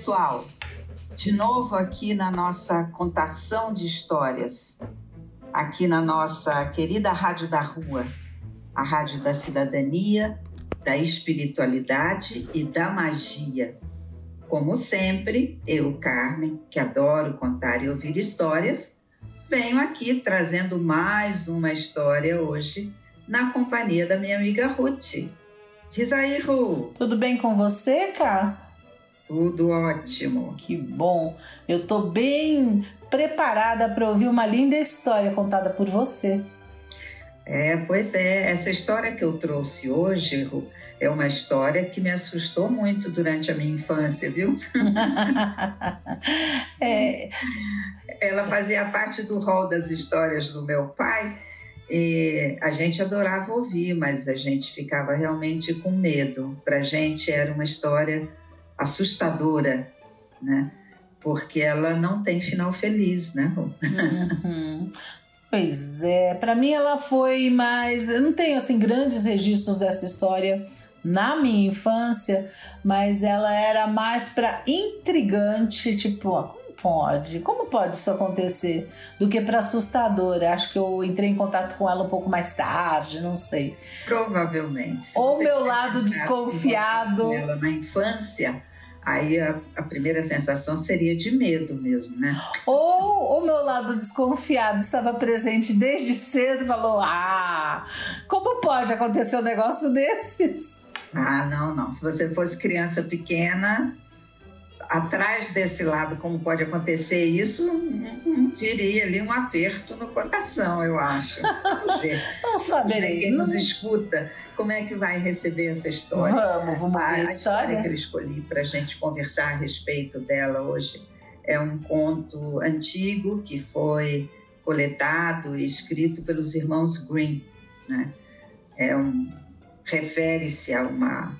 Pessoal. De novo aqui na nossa contação de histórias, aqui na nossa querida Rádio da Rua, a Rádio da Cidadania, da Espiritualidade e da Magia. Como sempre, eu, Carmen, que adoro contar e ouvir histórias, venho aqui trazendo mais uma história hoje na companhia da minha amiga Ruth. Diz aí, Ru. Tudo bem com você, Cá? Tudo ótimo. Que bom. Eu tô bem preparada para ouvir uma linda história contada por você. É, pois é. Essa história que eu trouxe hoje, Ru, é uma história que me assustou muito durante a minha infância, viu? é. Ela fazia parte do rol das histórias do meu pai. E a gente adorava ouvir, mas a gente ficava realmente com medo. Para a gente era uma história assustadora, né? Porque ela não tem final feliz, né? Uhum. Pois é, para mim ela foi mais. Eu não tenho assim grandes registros dessa história na minha infância, mas ela era mais para intrigante, tipo, como pode? Como pode isso acontecer? Do que para assustadora. Acho que eu entrei em contato com ela um pouco mais tarde, não sei. Provavelmente. Ou meu lado desconfiado. Ela na infância aí a, a, primeira sensação seria de medo mesmo, né? Ou o meu lado desconfiado estava presente desde cedo e falou: Ah, como pode acontecer um negócio desses? Ah, não, não. Se você fosse criança pequena, atrás desse lado, como pode acontecer isso, diria ali um aperto no coração, eu acho. Vamos ver. não saberei. Quem nos escuta, como é que vai receber essa história? Vamos, vamos ver a, a história. história que eu escolhi para a gente conversar a respeito dela hoje é um conto antigo que foi coletado e escrito pelos irmãos Green, né? É um refere-se a uma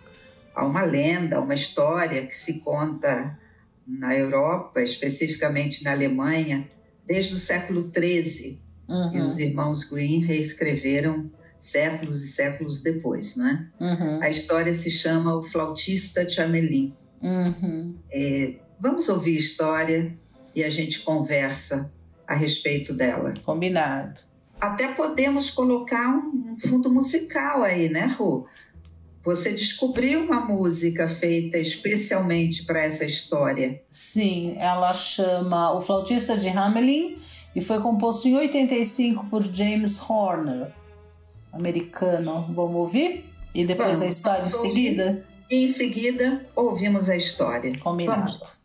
a uma lenda, uma história que se conta na Europa, especificamente na Alemanha, desde o século XIII. Uhum. E os irmãos Green reescreveram séculos e séculos depois, né? Uhum. A história se chama O Flautista de Amélie. Uhum. É, vamos ouvir a história e a gente conversa a respeito dela. Combinado. Até podemos colocar um fundo musical aí, né, Ru? Você descobriu uma música feita especialmente para essa história? Sim, ela chama O Flautista de Hamelin e foi composto em 85 por James Horner, americano. Vamos ouvir? E depois vamos, a história em seguida? E em seguida ouvimos a história. Combinado. Há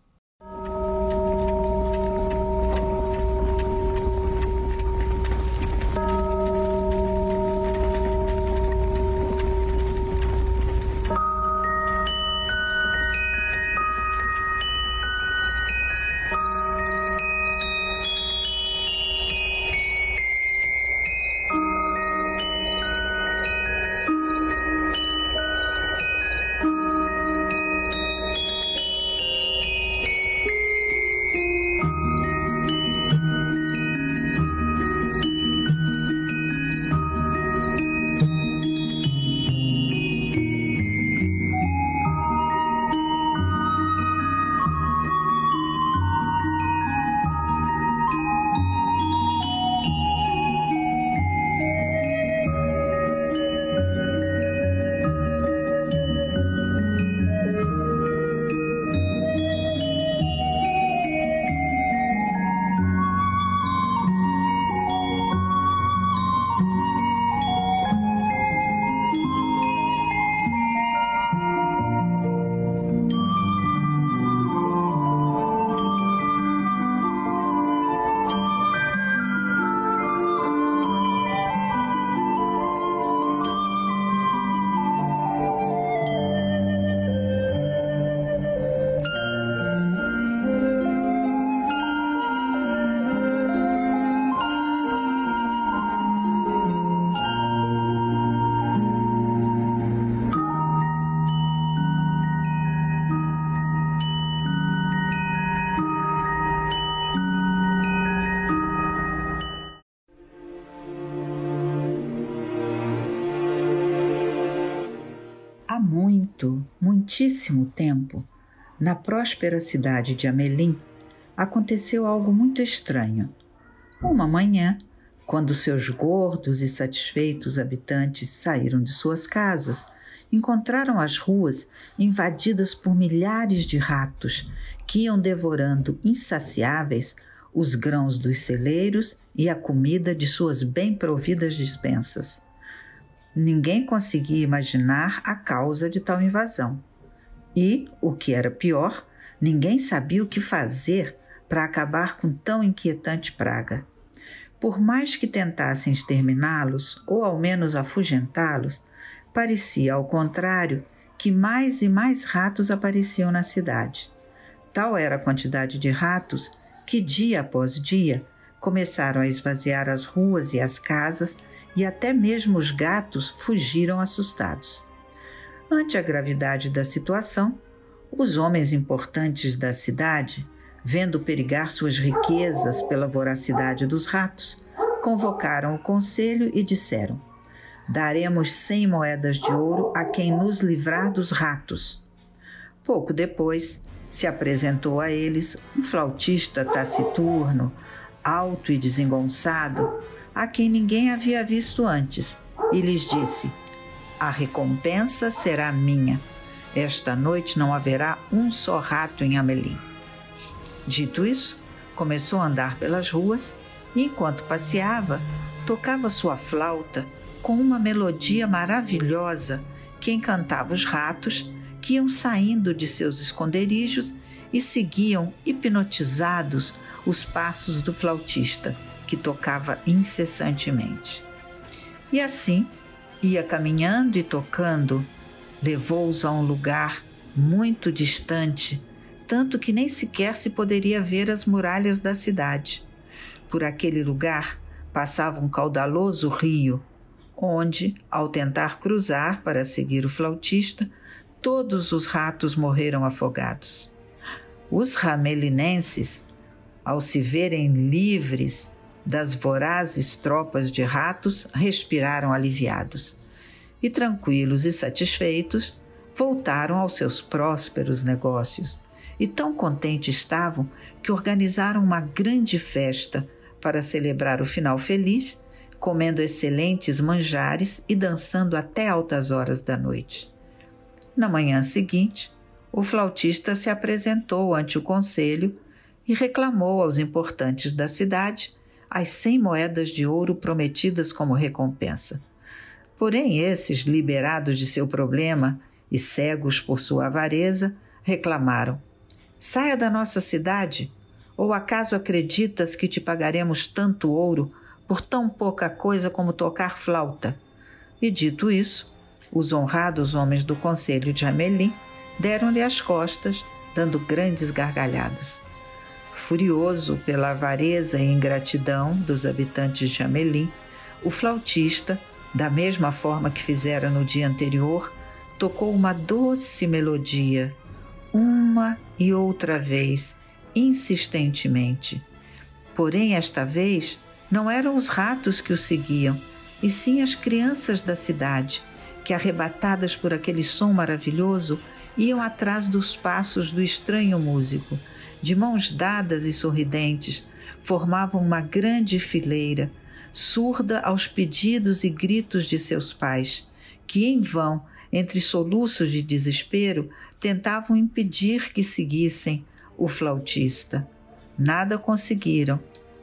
muito, muitíssimo tempo, na próspera cidade de Amelim, aconteceu algo muito estranho. Uma manhã, quando seus gordos e satisfeitos habitantes saíram de suas casas, encontraram as ruas invadidas por milhares de ratos que iam devorando insaciáveis os grãos dos celeiros e a comida de suas bem providas dispensas. Ninguém conseguia imaginar a causa de tal invasão. E, o que era pior, ninguém sabia o que fazer para acabar com tão inquietante praga. Por mais que tentassem exterminá-los, ou ao menos afugentá-los, parecia, ao contrário, que mais e mais ratos apareciam na cidade. Tal era a quantidade de ratos que, dia após dia, começaram a esvaziar as ruas e as casas e até mesmo os gatos fugiram assustados. Ante a gravidade da situação, os homens importantes da cidade, vendo perigar suas riquezas pela voracidade dos ratos, convocaram o conselho e disseram: Daremos cem moedas de ouro a quem nos livrar dos ratos. Pouco depois, se apresentou a eles um flautista taciturno, alto e desengonçado, a quem ninguém havia visto antes, e lhes disse: A recompensa será minha. Esta noite não haverá um só rato em Amelim. Dito isso, começou a andar pelas ruas e, enquanto passeava, tocava sua flauta com uma melodia maravilhosa que encantava os ratos que iam saindo de seus esconderijos e seguiam hipnotizados os passos do flautista que tocava incessantemente. E assim ia caminhando e tocando, levou-os a um lugar muito distante, tanto que nem sequer se poderia ver as muralhas da cidade. Por aquele lugar passava um caudaloso rio, onde, ao tentar cruzar para seguir o flautista, todos os ratos morreram afogados. Os ramelinenses, ao se verem livres das vorazes tropas de ratos respiraram aliviados e, tranquilos e satisfeitos, voltaram aos seus prósperos negócios. E tão contentes estavam que organizaram uma grande festa para celebrar o final feliz, comendo excelentes manjares e dançando até altas horas da noite. Na manhã seguinte, o flautista se apresentou ante o conselho e reclamou aos importantes da cidade as cem moedas de ouro prometidas como recompensa. Porém, esses, liberados de seu problema e cegos por sua avareza, reclamaram: Saia da nossa cidade! Ou acaso acreditas que te pagaremos tanto ouro por tão pouca coisa como tocar flauta? E dito isso, os honrados homens do conselho de Amelim deram-lhe as costas, dando grandes gargalhadas. Furioso pela avareza e ingratidão dos habitantes de Amelim, o flautista, da mesma forma que fizera no dia anterior, tocou uma doce melodia, uma e outra vez, insistentemente. Porém, esta vez, não eram os ratos que o seguiam, e sim as crianças da cidade, que, arrebatadas por aquele som maravilhoso, iam atrás dos passos do estranho músico de mãos dadas e sorridentes, formavam uma grande fileira, surda aos pedidos e gritos de seus pais, que em vão, entre soluços de desespero, tentavam impedir que seguissem o flautista. Nada conseguiram,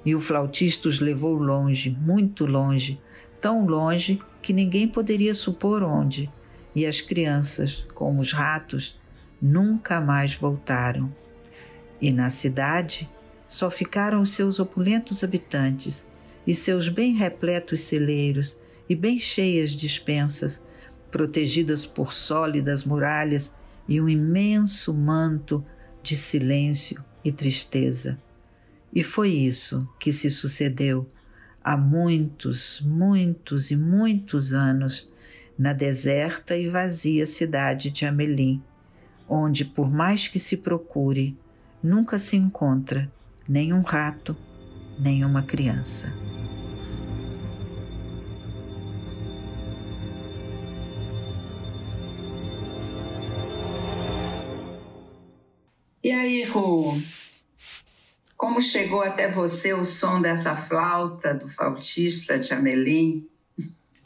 e o flautista os levou longe, muito longe, tão longe que ninguém poderia supor onde, e as crianças, como os ratos, nunca mais voltaram. E na cidade só ficaram seus opulentos habitantes e seus bem repletos celeiros e bem cheias dispensas, protegidas por sólidas muralhas e um imenso manto de silêncio e tristeza. E foi isso que se sucedeu há muitos, muitos e muitos anos na deserta e vazia cidade de Amelim, onde, por mais que se procure, nunca se encontra nem um rato, nem uma criança. E aí, Ru? como chegou até você o som dessa flauta do flautista de Amelim?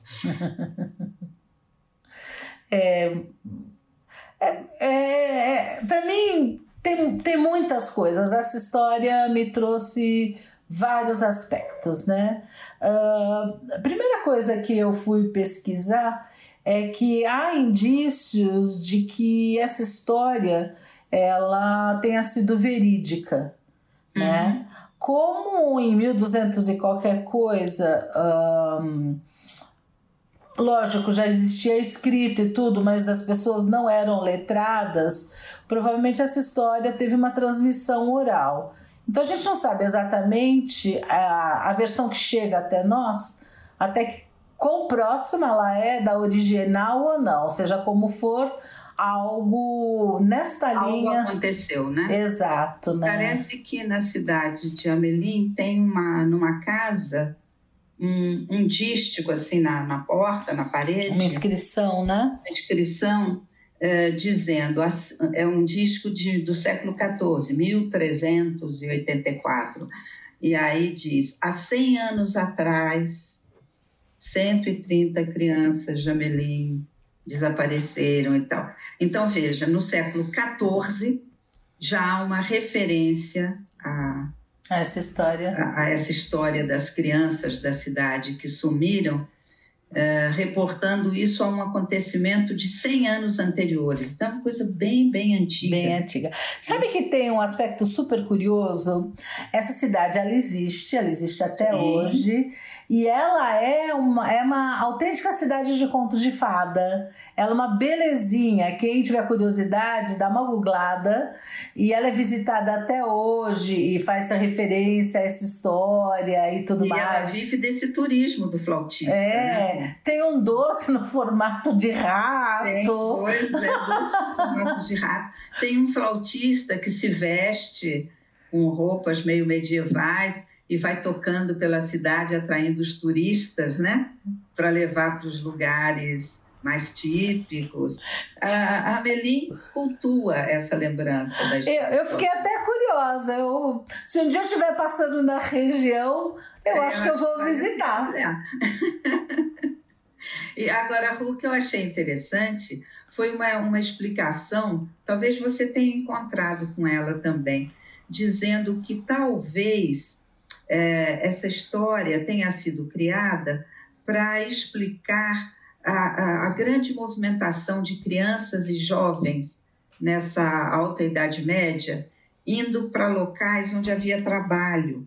é, é, é, é para mim tem, tem muitas coisas. Essa história me trouxe vários aspectos, né? Uh, a primeira coisa que eu fui pesquisar é que há indícios de que essa história ela tenha sido verídica, né? uhum. né? Como em 1200 e qualquer coisa, um, lógico, já existia escrita e tudo, mas as pessoas não eram letradas, provavelmente essa história teve uma transmissão oral. Então a gente não sabe exatamente a, a versão que chega até nós, até que, quão próxima ela é da original ou não, seja como for, algo nesta algo linha. Algo aconteceu, né? Exato, né? Parece que na cidade de Amelim tem uma, numa casa, um, um dístico assim na, na porta, na parede. Uma inscrição, né? Uma inscrição é, dizendo, é um disco de, do século XIV, 1384. E aí diz, há 100 anos atrás, 130 crianças de Amelim desapareceram e tal. Então, veja, no século XIV já há uma referência a, a essa história. A, a, essa história das crianças da cidade que sumiram, uh, reportando isso a um acontecimento de 100 anos anteriores. Então, é uma coisa bem, bem antiga. Bem antiga. Sabe que tem um aspecto super curioso? Essa cidade, ela existe, ela existe até Sim. hoje e ela é uma, é uma autêntica cidade de contos de fada. Ela é uma belezinha. Quem tiver curiosidade, dá uma googlada. E ela é visitada até hoje e faz essa referência a essa história e tudo e mais. Ela vive desse turismo do flautista. É, né? tem um doce no formato de rato. Tem, pois é, doce no formato de rato. Tem um flautista que se veste com roupas meio medievais e vai tocando pela cidade, atraindo os turistas, né? Para levar para os lugares mais típicos. A Amelie cultua essa lembrança da história. Eu, eu fiquei até curiosa. Eu, se um dia eu estiver passando na região, eu é, acho que eu vou visitar. e agora, o que eu achei interessante foi uma, uma explicação, talvez você tenha encontrado com ela também, dizendo que talvez é, essa história tenha sido criada para explicar a, a, a, grande movimentação de crianças e jovens nessa alta Idade Média indo para locais onde havia trabalho.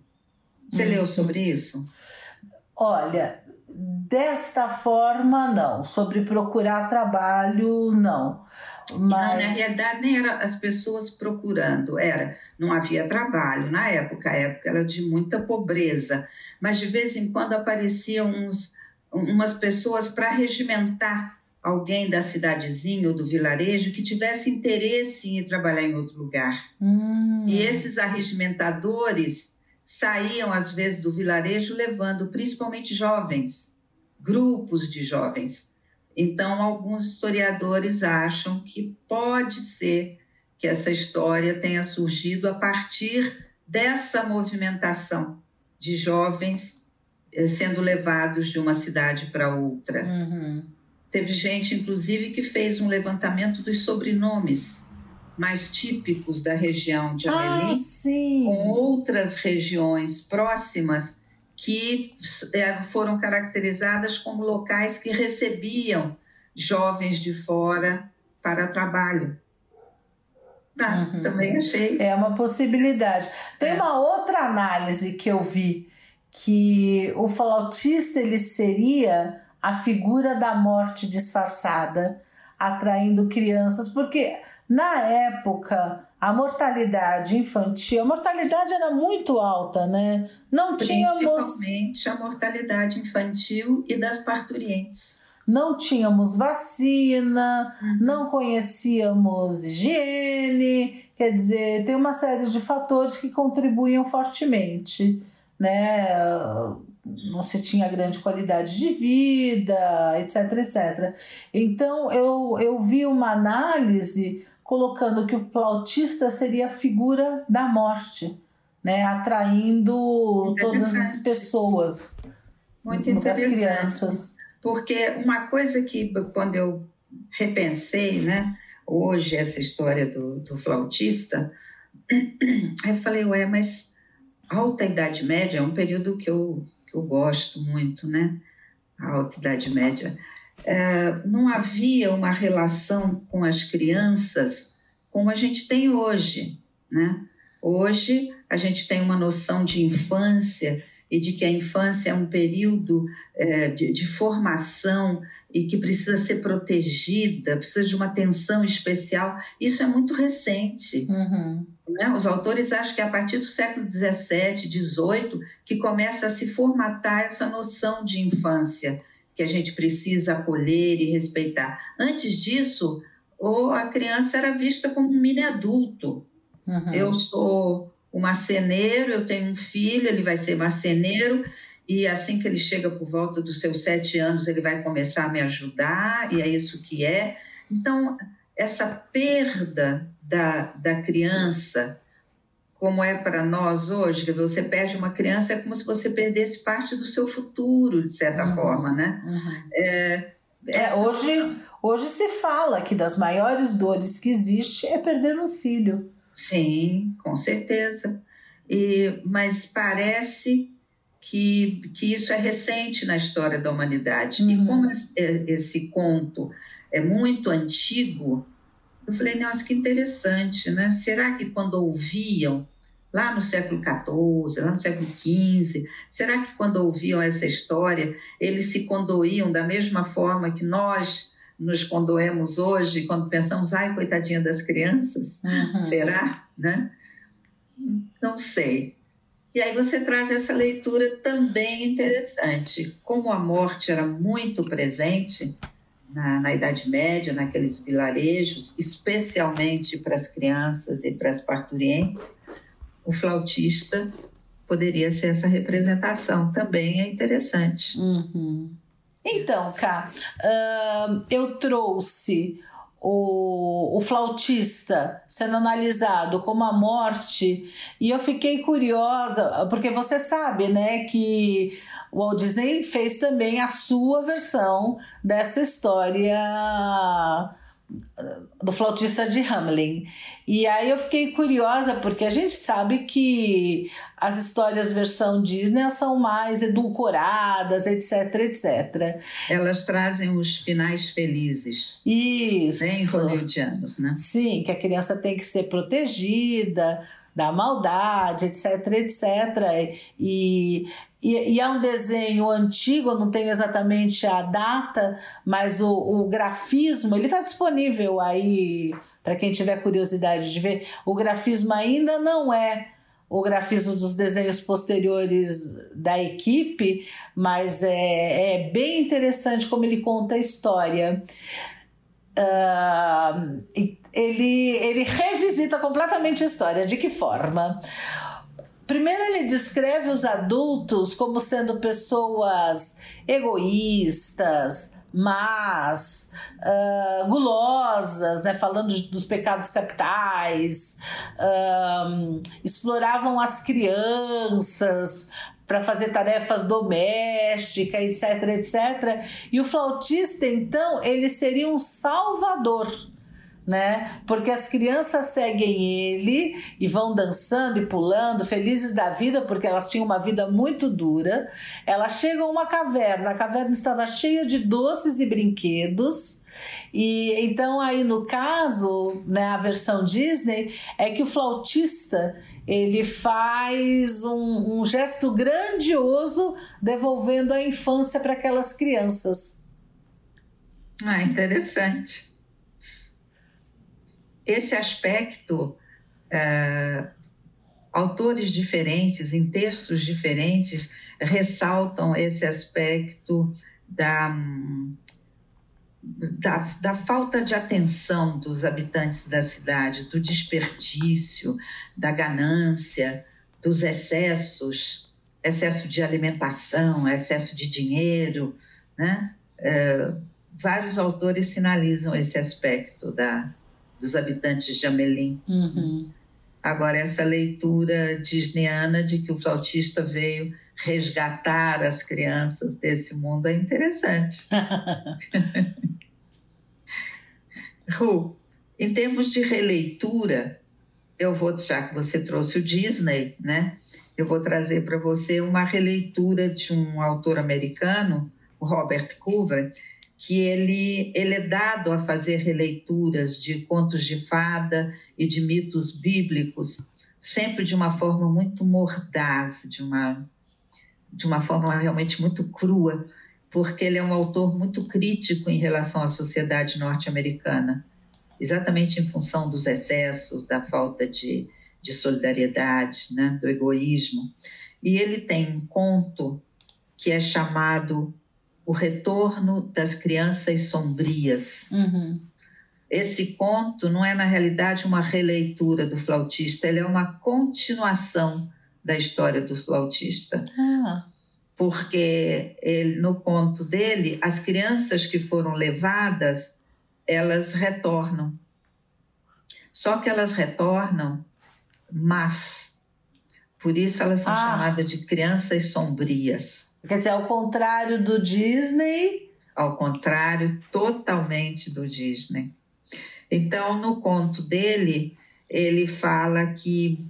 Você hum. leu sobre isso? Olha, desta forma, não. Sobre procurar trabalho, não. Mas... Não, na realidade, nem era as pessoas procurando, era, não havia trabalho. Na época, a época era de muita pobreza, mas de vez em quando apareciam uns, umas pessoas para regimentar alguém da cidadezinha ou do vilarejo que tivesse interesse em ir trabalhar em outro lugar. Hum. E esses arregimentadores saíam, às vezes, do vilarejo levando principalmente jovens, grupos de jovens então, alguns historiadores acham que pode ser que essa história tenha surgido a partir dessa movimentação de jovens eh, sendo levados de uma cidade para outra. Uhum. Teve gente, inclusive, que fez um levantamento dos sobrenomes mais típicos da região de Amelim, ah, com outras regiões próximas que é, foram caracterizadas como locais que recebiam jovens de fora para trabalho. Tá, uhum. Também achei. É uma possibilidade. Tem é. uma outra análise que eu vi que o flautista ele seria a figura da morte disfarçada, atraindo crianças, porque na época a mortalidade infantil, a mortalidade era muito alta, né? Não tínhamos. Principalmente a mortalidade infantil e das parturientes. Não tínhamos vacina, não conhecíamos higiene, quer dizer, tem uma série de fatores que contribuíam fortemente, né? Não se tinha grande qualidade de vida, etc, etc. Então eu, eu vi uma análise colocando que o flautista seria a figura da morte, né? atraindo todas as pessoas, Muito interessante. as crianças. Porque uma coisa que, quando eu repensei, né, hoje, essa história do, do flautista, eu falei, ué, mas alta Idade Média é um período que eu, que eu gosto muito, né? A Alta Idade Média é, não havia uma relação com as crianças como a gente tem hoje, né? Hoje a gente tem uma noção de infância e de que a infância é um período é, de, de, formação e que precisa ser protegida, precisa de uma atenção especial. Isso é muito recente. Uhum. Né? Os autores acham que é a partir do século XVII, XVIII, que começa a se formatar essa noção de infância que a gente precisa acolher e respeitar. Antes disso, ou a criança era vista como um mini adulto. Uhum. Eu sou o marceneiro, eu tenho um filho, ele vai ser marceneiro, e assim que ele chega por volta dos seus sete anos, ele vai começar a me ajudar, e é isso que é. Então, essa perda da, da criança como é para nós hoje, que você perde uma criança, é como se você perdesse parte do seu futuro, de certa uhum. forma, né? Uhum. É, é, hoje, hoje se fala que das maiores dores que existe é perder um filho. Sim, com certeza. E, mas parece que, que isso é recente na história da humanidade. Uhum. E como esse, esse conto é muito antigo, eu falei, nossa, que interessante, né? Será que quando ouviam, lá no século XIV, lá no século XV, será que quando ouviam essa história, eles se condoíam da mesma forma que nós nos condoemos hoje, quando pensamos, ai, coitadinha das crianças? Uhum. Será? Né? Não sei. E aí você traz essa leitura também interessante. Como a morte era muito presente, na, na, Idade Média, naqueles vilarejos, especialmente para as crianças e para as parturientes, o flautista poderia ser essa representação. Também é interessante. Uhum. Então, Cá, uh, eu trouxe o, o flautista sendo analisado como a morte e eu fiquei curiosa, porque você sabe, né, que o Walt Disney fez também a sua versão dessa história do flautista de Hamelin. E aí eu fiquei curiosa porque a gente sabe que as histórias versão Disney são mais edulcoradas, etc, etc. Elas trazem os finais felizes. Isso. Bem hollywoodianos, né? Sim, que a criança tem que ser protegida da maldade, etc, etc. E e, e, é um desenho antigo, não tenho exatamente a data, mas o, o grafismo, ele está disponível aí para quem tiver curiosidade de ver. O grafismo ainda não é o grafismo dos desenhos posteriores da equipe, mas é, é bem interessante como ele conta a história. Uh, ele, ele revisita completamente a história. De que forma? Primeiro, ele descreve os adultos como sendo pessoas egoístas, más, uh, gulosas, né? falando dos pecados capitais, uh, exploravam as crianças para fazer tarefas domésticas, etc, etc. E o flautista, então, ele seria um salvador né? Porque as crianças seguem ele e vão dançando e pulando, felizes da vida, porque elas tinham uma vida muito dura. Elas chegam a uma caverna, a caverna estava cheia de doces e brinquedos. E então aí no caso, né, a versão Disney é que o flautista ele faz um, um gesto grandioso devolvendo a infância para aquelas crianças. Ah, interessante esse aspecto, é, autores diferentes, em textos diferentes, ressaltam esse aspecto da, da, da, falta de atenção dos habitantes da cidade, do desperdício, da ganância, dos excessos, excesso de alimentação, excesso de dinheiro, né? É, vários autores sinalizam esse aspecto da, dos habitantes de Amelim. Uhum. Agora, essa leitura disneyana de que o flautista veio resgatar as crianças desse mundo é interessante. Ru, em termos de releitura, eu vou, já que você trouxe o Disney, né? Eu vou trazer para você uma releitura de um autor americano, o Robert Coover, que ele, ele é dado a fazer releituras de contos de fada e de mitos bíblicos, sempre de uma forma muito mordaz, de uma, de uma forma realmente muito crua, porque ele é um autor muito crítico em relação à sociedade norte-americana, exatamente em função dos excessos, da falta de, de solidariedade, né, do egoísmo. E ele tem um conto que é chamado o Retorno das Crianças Sombrias. Uhum. Esse conto não é, na realidade, uma releitura do flautista, ele é uma continuação da história do flautista. Ah. Porque ele, no conto dele, as crianças que foram levadas, elas retornam. Só que elas retornam, mas por isso elas são Ah. chamadas de crianças sombrias. Quer dizer, ao contrário do Disney. ao contrário totalmente do Disney. Então, no conto dele, ele fala que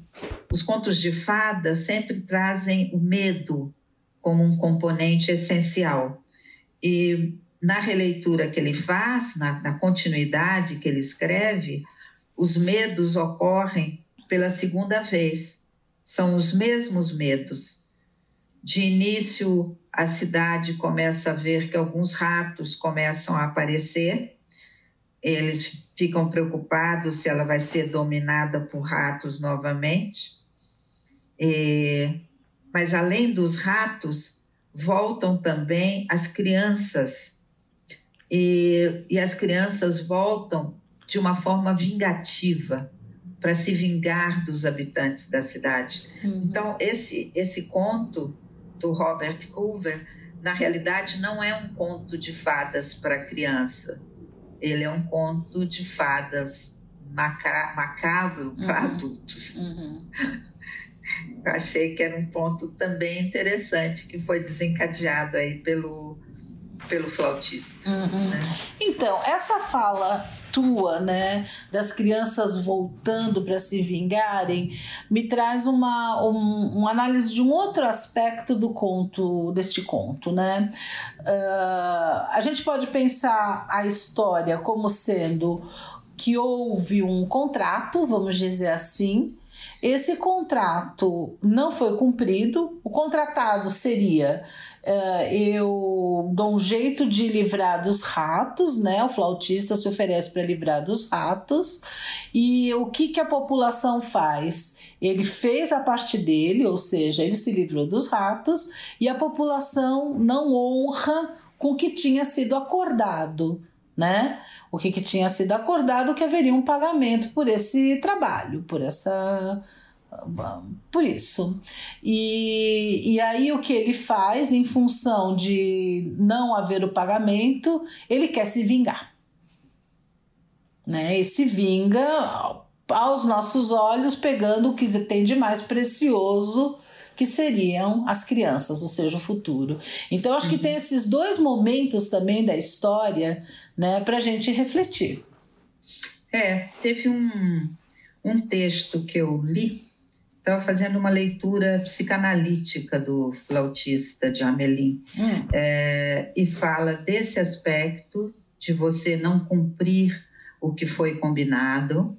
os contos de fada sempre trazem o medo como um componente essencial. E na releitura que ele faz, na, na continuidade que ele escreve, os medos ocorrem pela segunda vez. São os mesmos medos. De início, a cidade começa a ver que alguns ratos começam a aparecer. Eles ficam preocupados se ela vai ser dominada por ratos novamente. E- mas além dos ratos, voltam também as crianças. E, e as crianças voltam de uma forma vingativa para se vingar dos habitantes da cidade. Então, esse, esse conto do Robert Coover, na realidade, não é um conto de fadas para criança. Ele é um conto de fadas maca macabro para Uhum. adultos. Uhum. Eu achei que era um ponto também interessante que foi desencadeado aí pelo, pelo flautista. Uhum. né? Então, essa fala tua, né, das crianças voltando para se vingarem, me traz uma, um, uma análise de um outro aspecto do conto, deste conto, né? Ah, a gente pode pensar a história como sendo que houve um contrato, vamos dizer assim, esse contrato não foi cumprido. O contratado seria: eu dou um jeito de livrar dos ratos, né? O flautista se oferece para livrar dos ratos. E o que, que a população faz? Ele fez a parte dele, ou seja, ele se livrou dos ratos, e a população não honra com o que tinha sido acordado, né? O que, que tinha sido acordado que haveria um pagamento por esse trabalho, por essa por isso. E, e aí o que ele faz, em função de não haver o pagamento, ele quer se vingar. Né? E se vinga aos nossos olhos, pegando o que tem de mais precioso, que seriam as crianças, ou seja, o futuro. Então, acho que tem esses dois momentos também da história né, para a gente refletir. É, teve um, um texto que eu li, estava fazendo uma leitura psicanalítica do flautista de Amelin, Hum. é, e fala desse aspecto de você não cumprir o que foi combinado,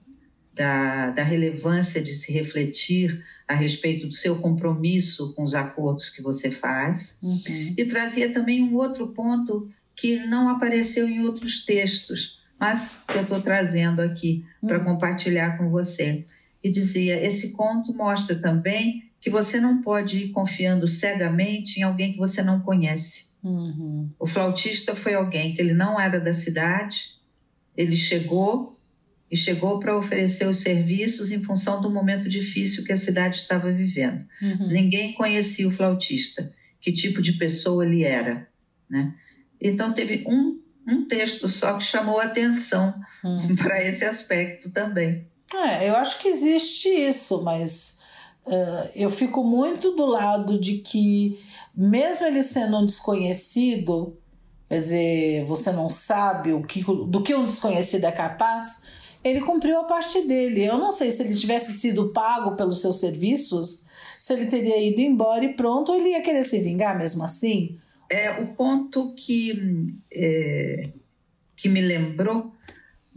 da, da relevância de se refletir a respeito do seu compromisso com os acordos que você faz. Uhum. E trazia também um outro ponto que não apareceu em outros textos, mas que eu estou trazendo aqui para Hum. compartilhar com você. E dizia: esse conto mostra também que você não pode ir confiando cegamente em alguém que você não conhece. Uhum. O flautista foi alguém que ele não era da cidade, ele chegou e chegou para oferecer os serviços em função do momento difícil que a cidade estava vivendo. Uhum. Ninguém conhecia o flautista, que tipo de pessoa ele era, né? Então teve um um texto só que chamou atenção hum. para esse aspecto também. É, eu acho que existe isso, mas uh, eu fico muito do lado de que, mesmo ele sendo um desconhecido, quer dizer, você não sabe o que, do que um desconhecido é capaz, ele cumpriu a parte dele. Eu não sei se ele tivesse sido pago pelos seus serviços, se ele teria ido embora e pronto, ou ele ia querer se vingar mesmo assim. É, o ponto que, é, que me lembrou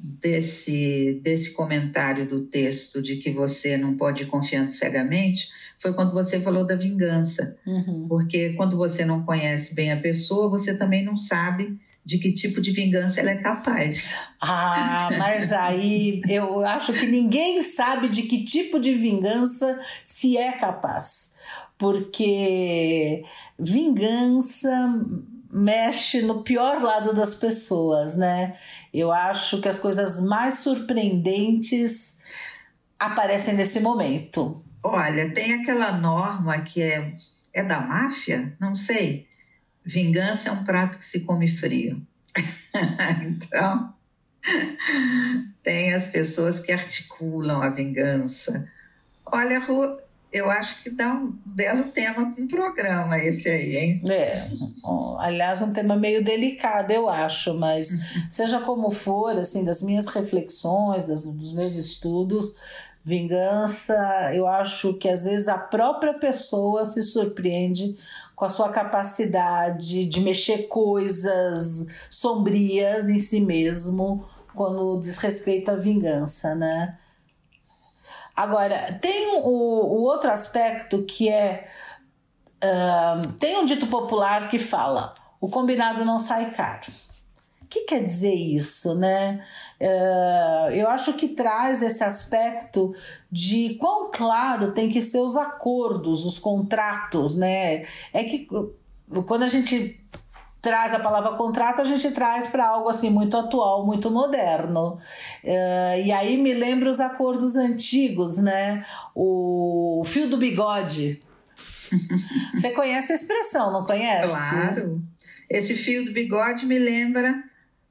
desse, desse comentário do texto de que você não pode ir confiando cegamente foi quando você falou da vingança. Uhum. Porque quando você não conhece bem a pessoa, você também não sabe de que tipo de vingança ela é capaz. Ah, mas aí eu acho que ninguém sabe de que tipo de vingança se é capaz. Porque vingança mexe no pior lado das pessoas, né? Eu acho que as coisas mais surpreendentes aparecem nesse momento. Olha, tem aquela norma que é, é da máfia? Não sei vingança é um prato que se come frio. então, tem as pessoas que articulam a vingança. Olha, Ru, eu acho que dá um belo tema para um programa esse aí, hein? É, aliás, um tema meio delicado, eu acho, mas seja como for, assim, das minhas reflexões, das, dos meus estudos, vingança, eu acho que às vezes a própria pessoa se surpreende com a sua capacidade de mexer coisas sombrias em si mesmo quando diz respeito à vingança, né? Agora, tem o, o outro aspecto que é. Uh, tem um dito popular que fala: o combinado não sai caro. O que quer dizer isso, né? Uh, eu acho que traz esse aspecto de quão claro tem que ser os acordos, os contratos, né? É que quando a gente traz a palavra contrato, a gente traz para algo assim muito atual, muito moderno. Uh, e aí me lembra os acordos antigos, né? O fio do bigode. Você conhece a expressão, não conhece? Claro. Esse fio do bigode me lembra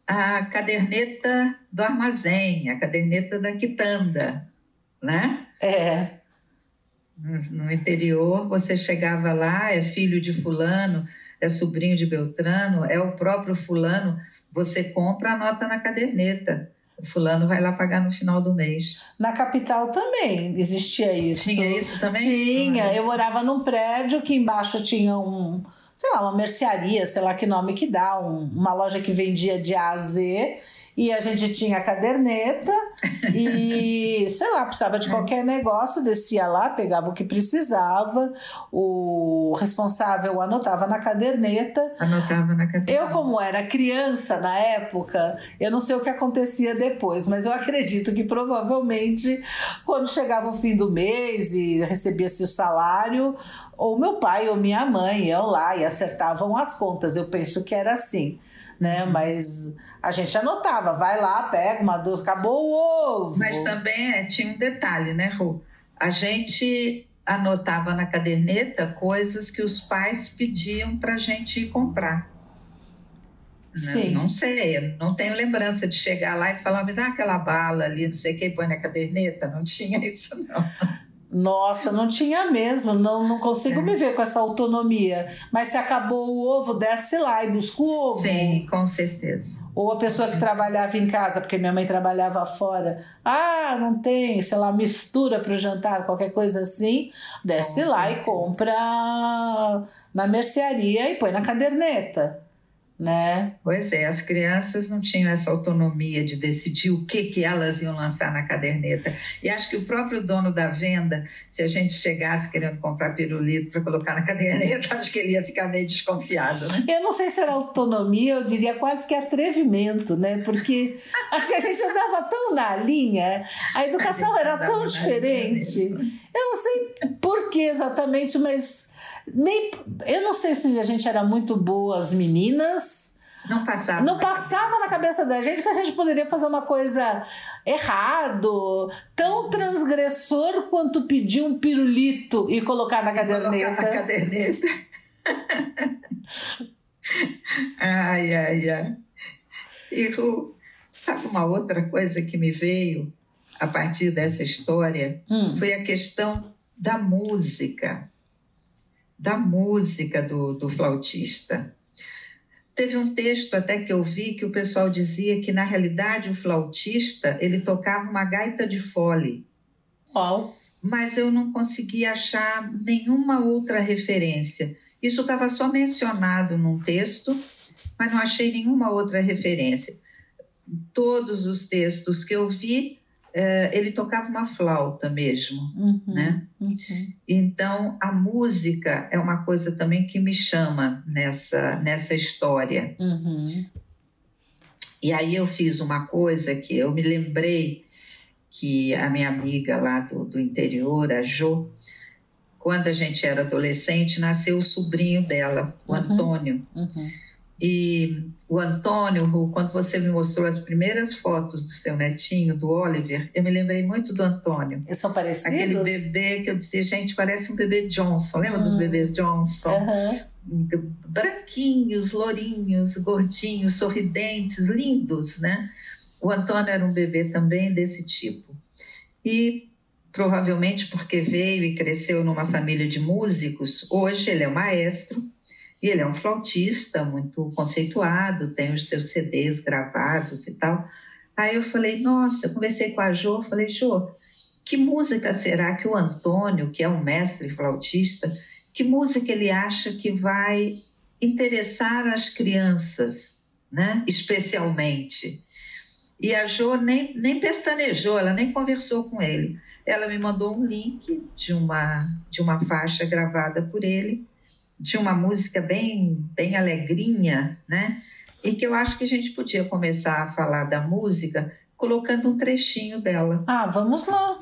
a caderneta do armazém, a caderneta da quitanda, né? É. No interior, você chegava lá, é filho de fulano, é sobrinho de Beltrano, é o próprio fulano, você compra, anota na caderneta. O fulano vai lá pagar no final do mês. Na capital também existia isso. Tinha isso também? Tinha. Ah, eu morava num prédio que embaixo tinha um sei lá, uma mercearia, sei lá que nome que dá, um, uma loja que vendia de A a Z e a gente tinha a caderneta e, sei lá, precisava de qualquer negócio, descia lá, pegava o que precisava, o responsável anotava na caderneta. Anotava na caderneta. Eu, como era criança na época, eu não sei o que acontecia depois, mas eu acredito que provavelmente quando chegava o fim do mês e recebia-se o salário, ou meu pai ou minha mãe iam lá e acertavam as contas. Eu penso que era assim, né? Uhum. Mas a gente anotava, vai lá, pega uma dúzia, acabou o ovo. Mas também é, tinha um detalhe, né, Ru? A gente anotava na caderneta coisas que os pais pediam para a gente ir comprar. Sim. Não, não sei, não tenho lembrança de chegar lá e falar, me dá aquela bala ali, não sei o que, põe na caderneta. Não tinha isso, não. Nossa, não tinha mesmo, não, não consigo é. me ver com essa autonomia. Mas se acabou o ovo, desce lá e busca o ovo. Sim, com certeza. Ou a pessoa que trabalhava em casa, porque minha mãe trabalhava fora. Ah, não tem, sei lá, mistura para o jantar, qualquer coisa assim. Desce com lá certeza. e compra na mercearia e põe na caderneta né? Pois é, as crianças não tinham essa autonomia de decidir o que, que elas iam lançar na caderneta. E acho que o próprio dono da venda, se a gente chegasse querendo comprar pirulito para colocar na caderneta, acho que ele ia ficar meio desconfiado, né? Eu não sei se era autonomia, eu diria quase que atrevimento, né? Porque acho que a gente andava tão na linha, a educação a era tão diferente. Eu não sei por que exatamente, mas nem, eu não sei se a gente era muito boas meninas. Não passava. Não passava na cabeça da gente que a gente poderia fazer uma coisa errado, tão transgressor quanto pedir um pirulito e colocar na caderneta. Colocar na caderneta. ai, ai, ai. E sabe uma outra coisa que me veio a partir dessa história? Hum. Foi a questão da música, da música do, do flautista. Teve um texto até que eu vi que o pessoal dizia que na realidade o flautista ele tocava uma gaita de fole. Uau! Mas eu não consegui achar nenhuma outra referência. Isso estava só mencionado num texto, mas não achei nenhuma outra referência. Todos os textos que eu vi Uh, ele tocava uma flauta mesmo, uhum, né? Uhum. Então a música é uma coisa também que me chama nessa nessa história. Uhum. E aí eu fiz uma coisa que eu me lembrei que a minha amiga lá do, do interior, a Jo, quando a gente era adolescente, nasceu o sobrinho dela, o uhum. Antônio. Uhum. E o Antônio, quando você me mostrou as primeiras fotos do seu netinho, do Oliver, eu me lembrei muito do Antônio. Eles são parecidos? Aquele bebê que eu dizia, gente, parece um bebê Johnson. Lembra uhum. dos bebês Johnson? Uhum. Branquinhos, lourinhos, gordinhos, sorridentes, lindos, né? O Antônio era um bebê também desse tipo. E provavelmente porque veio e cresceu numa família de músicos, hoje ele é um maestro e ele é um flautista muito conceituado, tem os seus CDs gravados e tal. Aí eu falei, nossa, eu conversei com a Jo, falei, Jo, que música será que o Antônio, que é um mestre flautista, que música ele acha que vai interessar as crianças, né? Especialmente. E a Jo nem, nem pestanejou, ela nem conversou com ele. Ela me mandou um link de uma, de uma faixa gravada por ele tinha uma música bem, bem alegrinha, né? E que eu acho que a gente podia começar a falar da música colocando um trechinho dela. Ah, vamos lá.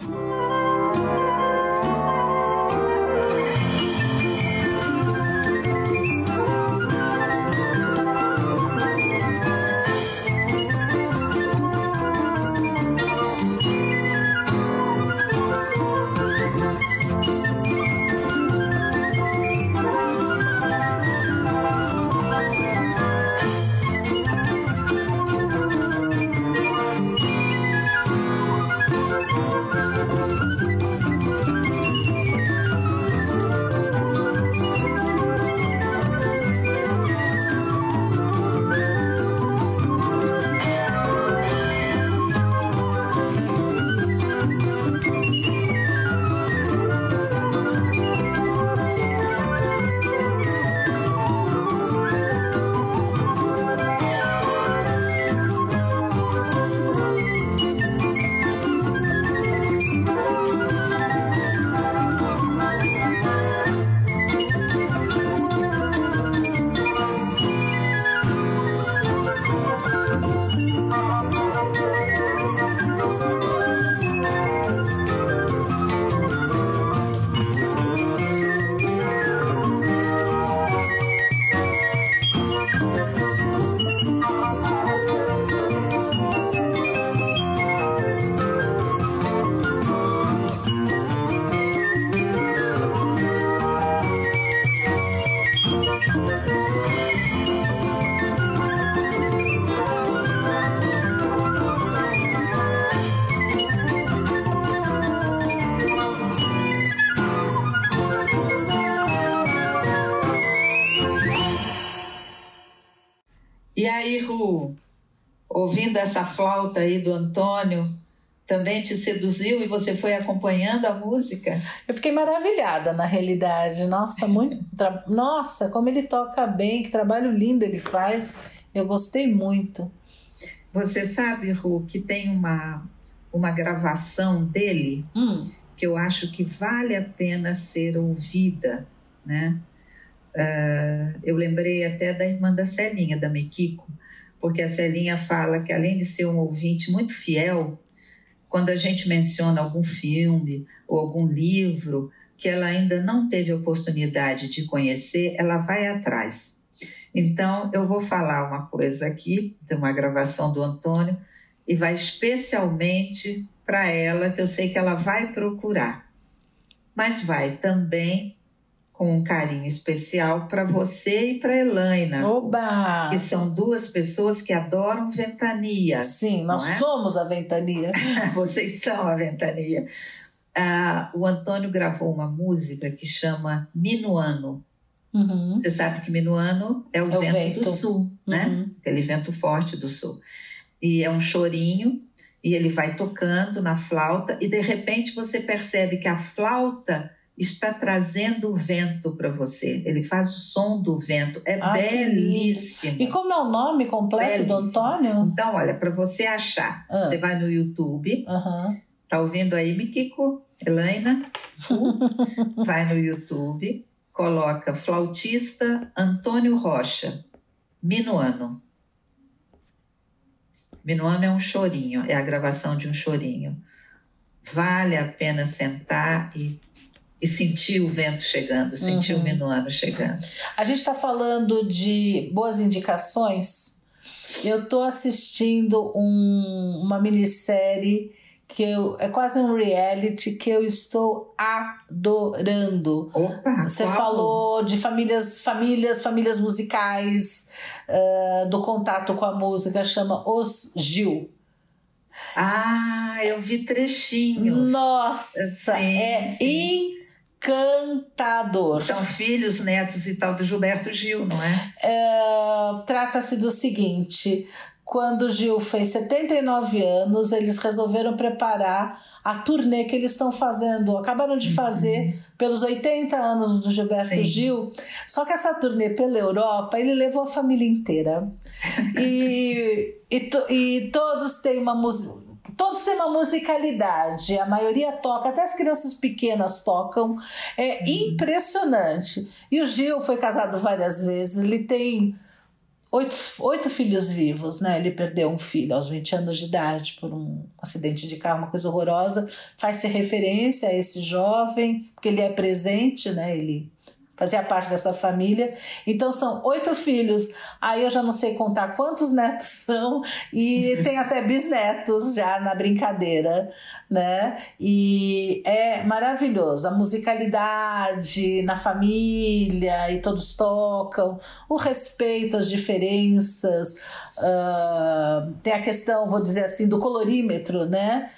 Flauta aí do Antônio, também te seduziu e você foi acompanhando a música? Eu fiquei maravilhada, na realidade. Nossa, muito. Nossa, como ele toca bem, que trabalho lindo ele faz. Eu gostei muito. Você sabe, Ru, que tem uma, uma gravação dele hum. que eu acho que vale a pena ser ouvida, né? Uh, eu lembrei até da irmã da Celinha, da Mequico, porque a Celinha fala que além de ser um ouvinte muito fiel, quando a gente menciona algum filme ou algum livro que ela ainda não teve oportunidade de conhecer, ela vai atrás. Então, eu vou falar uma coisa aqui, de uma gravação do Antônio, e vai especialmente para ela, que eu sei que ela vai procurar. Mas vai também com um carinho especial para você e para Elaina. Oba! Que são duas pessoas que adoram ventania. Sim, nós é? somos a ventania. Vocês são a ventania. Ah, o Antônio gravou uma música que chama Minuano. Uhum. Você sabe que Minuano é o, É vento, vento. do sul, né? Uhum. Aquele vento forte do sul. E é um chorinho, e ele vai tocando na flauta, e de repente você percebe que a flauta está trazendo o vento para você. Ele faz o som do vento. É Ah, belíssimo. E como é o nome completo do Belíssimo. Antônio? Então, olha, para você achar, Ah. você vai no YouTube, Aham. tá ouvindo aí, Mikiko? Elaina? Uh, vai no YouTube, coloca flautista Antônio Rocha, Minuano. Minuano é um chorinho, é a gravação de um chorinho. Vale a pena sentar e, e sentir o vento chegando, sentir Uhum. o Minuano chegando. A gente está falando de boas indicações. Eu estou assistindo um- uma minissérie que eu, é quase um reality que eu estou adorando. Opa, Você qual? falou de famílias, famílias, famílias musicais, eh, do contato com a música, chama Os Gil. Ah, eu vi trechinhos. Nossa, Sim, é sim. Encantador. São filhos, netos e tal do Gilberto Gil, não é? É, Trata-se do seguinte: quando o Gil fez 79 anos, eles resolveram preparar a turnê que eles estão fazendo. Acabaram de fazer pelos 80 anos do Gilberto Sim. Gil. Só que essa turnê pela Europa, ele levou a família inteira. E, e, to- e todos têm uma música. Todos têm uma musicalidade, a maioria toca, até as crianças pequenas tocam, é impressionante. E o Gil foi casado várias vezes, ele tem oito, oito filhos vivos, né? Ele perdeu um filho aos 20 anos de idade por um acidente de carro, uma coisa horrorosa. Faz-se referência a esse jovem, porque ele é presente, né? Ele fazia parte dessa família. Então são oito filhos. Aí eu já não sei contar quantos netos são e tem até bisnetos já na brincadeira, né? E é maravilhoso a musicalidade na família e todos tocam, o respeito às diferenças. ah, tem a questão, vou dizer assim, do colorímetro, né?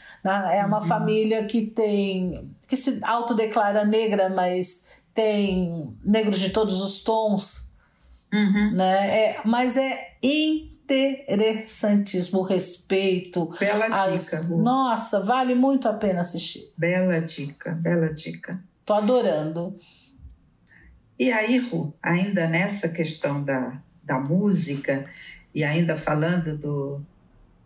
É uma Uhum. família que tem que se autodeclara negra, mas tem negros de todos os tons, Uhum. né? É, mas é interessantíssimo o respeito. Bela as- dica, Ru. Nossa, vale muito a pena assistir. Bela dica, bela dica. Tô adorando. E aí, Ru, ainda nessa questão da, da música, e ainda falando do,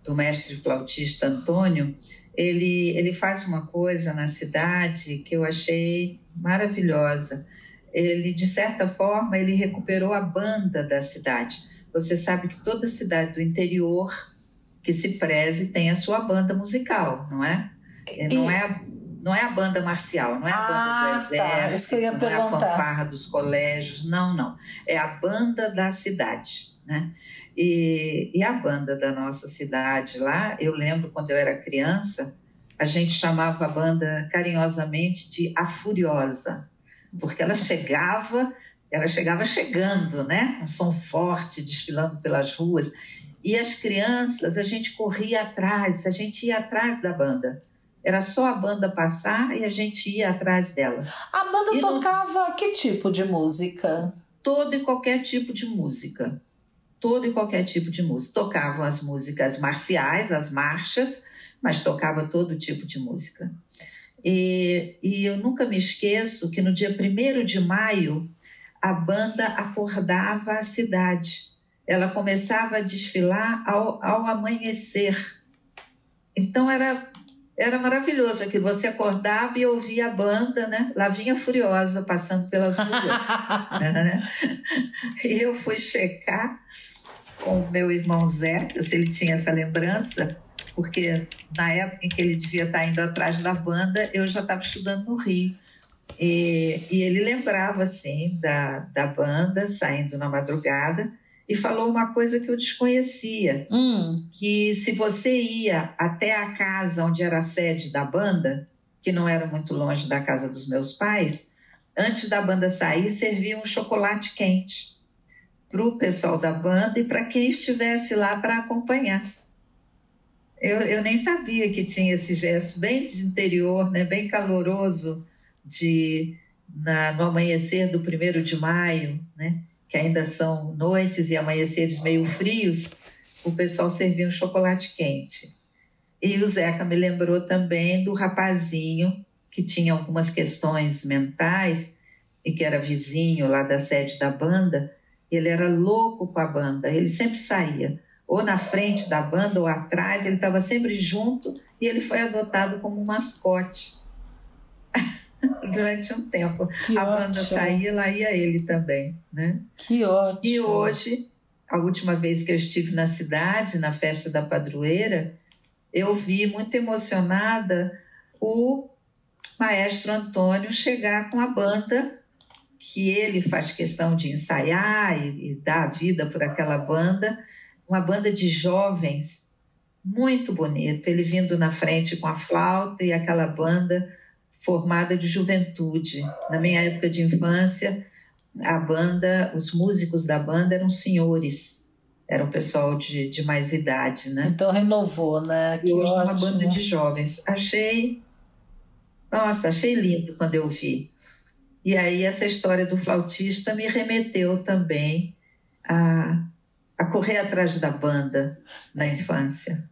do mestre flautista Antônio, ele, ele faz uma coisa na cidade que eu achei maravilhosa. Ele, de certa forma, ele recuperou a banda da cidade. Você sabe que toda cidade do interior que se preze tem a sua banda musical, não é? Não E- é, não é a banda marcial, não é a banda Ah, do tá. exército, ia não é a fanfarra dos colégios, não, não. É a banda da cidade, né? E, e a banda da nossa cidade lá, eu lembro quando eu era criança, a gente chamava a banda carinhosamente de A Furiosa, porque ela chegava, ela chegava chegando, né? Um som forte desfilando pelas ruas. E as crianças, a gente corria atrás, a gente ia atrás da banda. Era só a banda passar e a gente ia atrás dela. A banda E no- tocava que tipo de música? Todo e qualquer tipo de música. Todo e qualquer tipo de música. Tocavam as músicas marciais, as marchas, mas tocava todo tipo de música. E, e eu nunca me esqueço que no dia 1 de maio, a banda acordava a cidade. Ela começava a desfilar ao, ao amanhecer. Então era, era maravilhoso aquilo. Você acordava e ouvia a banda, né? Lá vinha Furiosa passando pelas ruas. né? E eu fui checar com o meu irmão Zé, se ele tinha essa lembrança, porque na época em que ele devia estar indo atrás da banda, eu já estava estudando no Rio. E, e ele lembrava, assim, da, da banda saindo na madrugada e falou uma coisa que eu desconhecia, Hum, que se você ia até a casa onde era a sede da banda, que não era muito longe da casa dos meus pais, antes da banda sair, serviam um chocolate quente para o pessoal da banda e para quem estivesse lá para acompanhar. Eu, eu, nem sabia que tinha esse gesto bem de interior, né, bem caloroso, de na, no amanhecer do primeiro de maio, né, que ainda são noites e amanheceres meio frios, o pessoal servia um chocolate quente. E o Zeca me lembrou também do rapazinho que tinha algumas questões mentais e que era vizinho lá da sede da banda. Ele era louco com a banda, ele sempre saía, ou na frente da banda ou atrás, ele estava sempre junto e ele foi adotado como um mascote durante um tempo. Que a ótimo. banda saía, lá ia ele também, né? Que ótimo. E hoje, a última vez que eu estive na cidade, na festa da padroeira, eu vi muito emocionada o maestro Antônio chegar com a banda que ele faz questão de ensaiar e, e dar a vida por aquela banda, uma banda de jovens muito bonito, ele vindo na frente com a flauta e aquela banda formada de juventude. Na minha época de infância, a banda, os músicos da banda eram senhores, era o pessoal de, de mais idade, né? Então renovou, né? Que e hoje ótimo. uma banda de jovens. Achei, nossa, achei lindo quando eu vi. E aí essa história do flautista me remeteu também a, a correr atrás da banda na infância.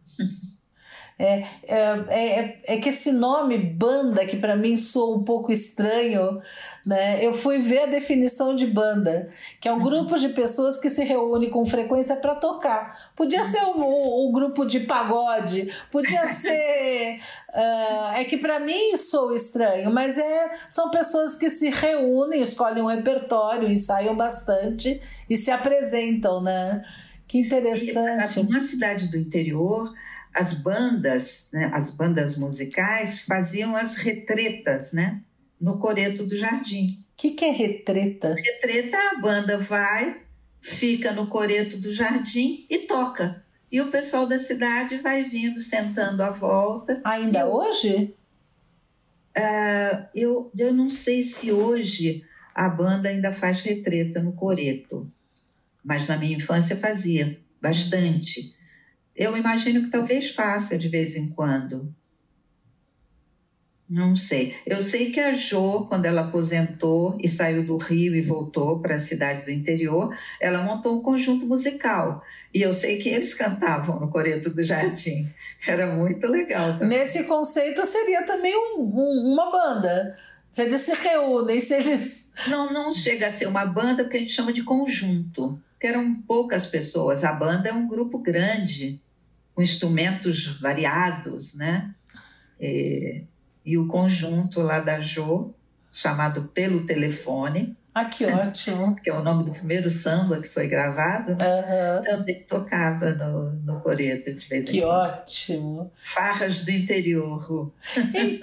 É, é, é, é que esse nome banda, que para mim soa um pouco estranho, né? Eu fui ver a definição de banda, que é um grupo de pessoas que se reúne com frequência para tocar. Podia ser um, um, um, grupo de pagode, podia ser. uh, é que para mim soa estranho, mas é, são pessoas que se reúnem, escolhem um repertório, ensaiam bastante e se apresentam, né? Que interessante. E, uma cidade do interior as bandas, né, as bandas musicais faziam as retretas, né, no coreto do jardim. O que, que é retreta? Retreta, a banda vai, fica no coreto do jardim e toca. E o pessoal da cidade vai vindo, sentando à volta. Ainda eu, hoje? Uh, eu, eu não sei se hoje a banda ainda faz retreta no coreto, mas na minha infância fazia bastante eu imagino que talvez faça de vez em quando. Não sei. Eu sei que a Jo, quando ela aposentou e saiu do Rio e voltou para a cidade do interior, ela montou um conjunto musical. E eu sei que eles cantavam no Coreto do Jardim. Era muito legal. Também. Nesse conceito seria também um, um, uma banda. Se eles se reúnem, se eles. Não, não chega a ser uma banda, porque a gente chama de conjunto. Porque eram poucas pessoas. A banda é um grupo grande com instrumentos variados, né? E, e, o conjunto lá da Jo, chamado Pelo Telefone. Ah, que ótimo! que é o nome do primeiro samba que foi gravado, uhum. também tocava no, no Coreto de vez em que quando. Que ótimo! Farras do interior.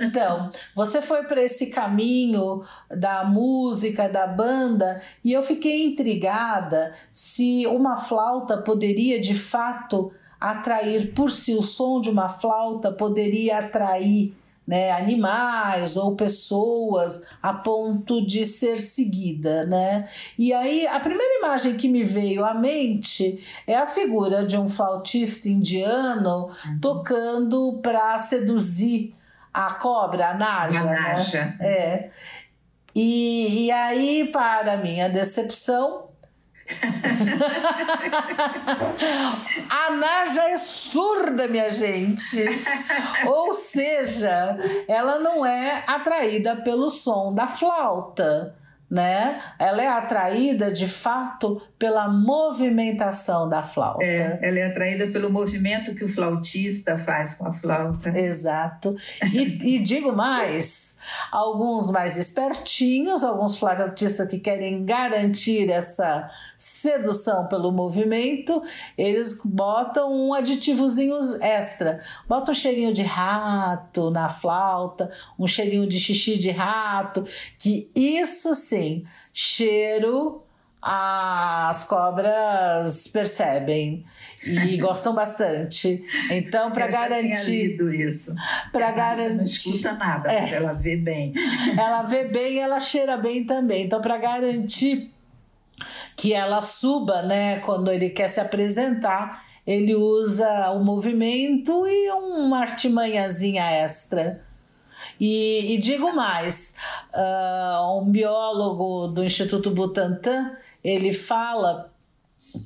Então, você foi para esse caminho da música, da banda, e eu fiquei intrigada se uma flauta poderia de fato atrair por si o som de uma flauta poderia atrair né, animais ou pessoas a ponto de ser seguida, né? E aí a primeira imagem que me veio à mente é a figura de um flautista indiano uhum. tocando para seduzir a cobra, a naja, a naja. Né? É. E, e aí, para minha decepção, a Naja é surda, minha gente. Ou seja, ela não é atraída pelo som da flauta, né? Ela é atraída de fato pela movimentação da flauta. É, ela é atraída pelo movimento que o flautista faz com a flauta. Exato. E, e digo mais: alguns mais espertinhos, alguns flautistas que querem garantir essa sedução pelo movimento, eles botam um aditivozinho extra. Bota um cheirinho de rato na flauta, um cheirinho de xixi de rato, que isso sim, cheiro as cobras percebem e gostam bastante. Então, para garantir. Isso. Para garantir. Não escuta nada, é. ela vê bem. Ela vê bem, ela cheira bem também. Então, para garantir que ela suba, né, quando ele quer se apresentar, ele usa o movimento e uma artimanhazinha extra. E, e digo mais, uh, um biólogo do Instituto Butantan ele fala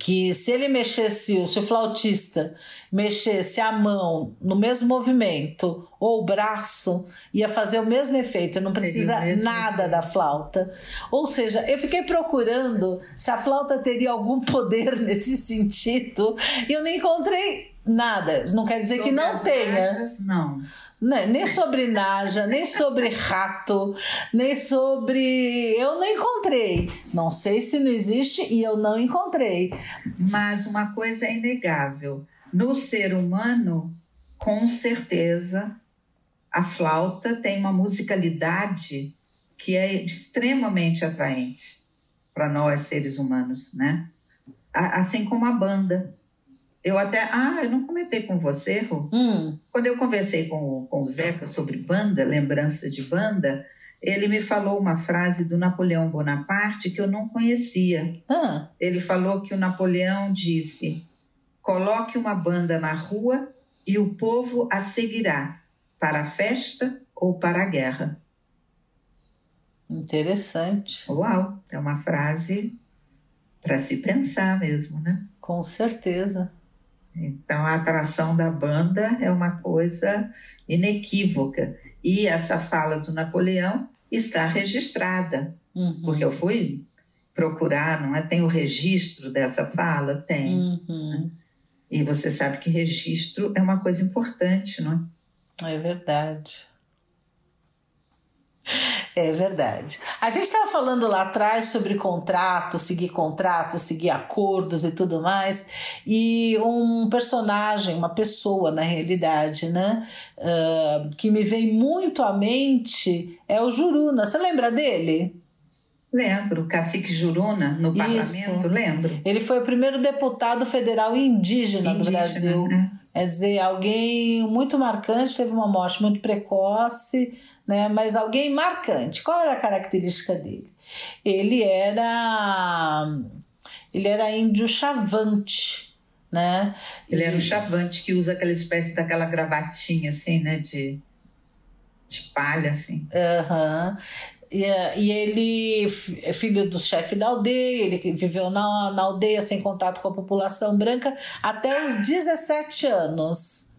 que se ele mexesse, se o flautista mexesse a mão no mesmo movimento ou o braço, ia fazer o mesmo efeito, não precisa nada da flauta. Ou seja, eu fiquei procurando se a flauta teria algum poder nesse sentido e eu não encontrei nada. Não quer dizer Sobre que não tenha. não. Né, nem sobre Naja, nem sobre rato, nem sobre. Eu não encontrei. Não sei se não existe e eu não encontrei. Mas uma coisa é inegável: no ser humano, com certeza, a flauta tem uma musicalidade que é extremamente atraente para nós seres humanos, né? Assim como a banda. Eu até. Ah, eu não comentei com você, Rô. Hum. Quando eu conversei com, com o Zeca sobre banda, lembrança de banda, ele me falou uma frase do Napoleão Bonaparte que eu não conhecia. Ah. Ele falou que o Napoleão disse: coloque uma banda na rua e o povo a seguirá para a festa ou para a guerra. Interessante. Uau, é uma frase para se pensar mesmo, né? Com certeza. Então, a atração da banda é uma coisa inequívoca. E essa fala do Napoleão está registrada, uhum. porque eu fui procurar, não é? Tem o registro dessa fala? Tem. Uhum. E você sabe que registro é uma coisa importante, não é? É verdade. É verdade. A gente estava falando lá atrás sobre contrato, seguir contrato, seguir acordos e tudo mais, e um personagem, uma pessoa na realidade, né, uh, que me vem muito à mente é o Juruna. Você lembra dele? Lembro, Cacique Juruna, no Isso. parlamento, lembro. Ele foi o primeiro deputado federal indígena, indígena do Brasil. Né? Quer dizer, alguém muito marcante, teve uma morte muito precoce, né? Mas alguém marcante. Qual era a característica dele? Ele era ele era índio chavante, né? Ele era um chavante que usa aquela espécie daquela gravatinha assim, né, de de palha assim. Aham. Uhum. E, e, ele é filho do chefe da aldeia, ele viveu na, na aldeia sem contato com a população branca até os 17 anos